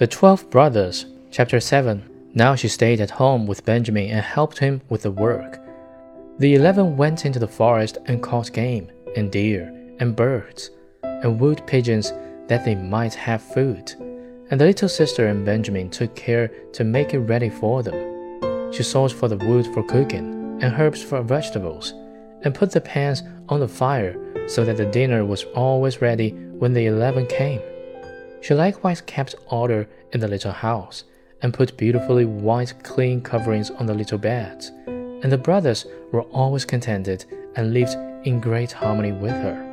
The Twelve Brothers, Chapter 7. Now she stayed at home with Benjamin and helped him with the work. The eleven went into the forest and caught game, and deer, and birds, and wood pigeons that they might have food. And the little sister and Benjamin took care to make it ready for them. She sought for the wood for cooking, and herbs for vegetables, and put the pans on the fire so that the dinner was always ready when the eleven came. She likewise kept order in the little house, and put beautifully white clean coverings on the little beds, and the brothers were always contented and lived in great harmony with her.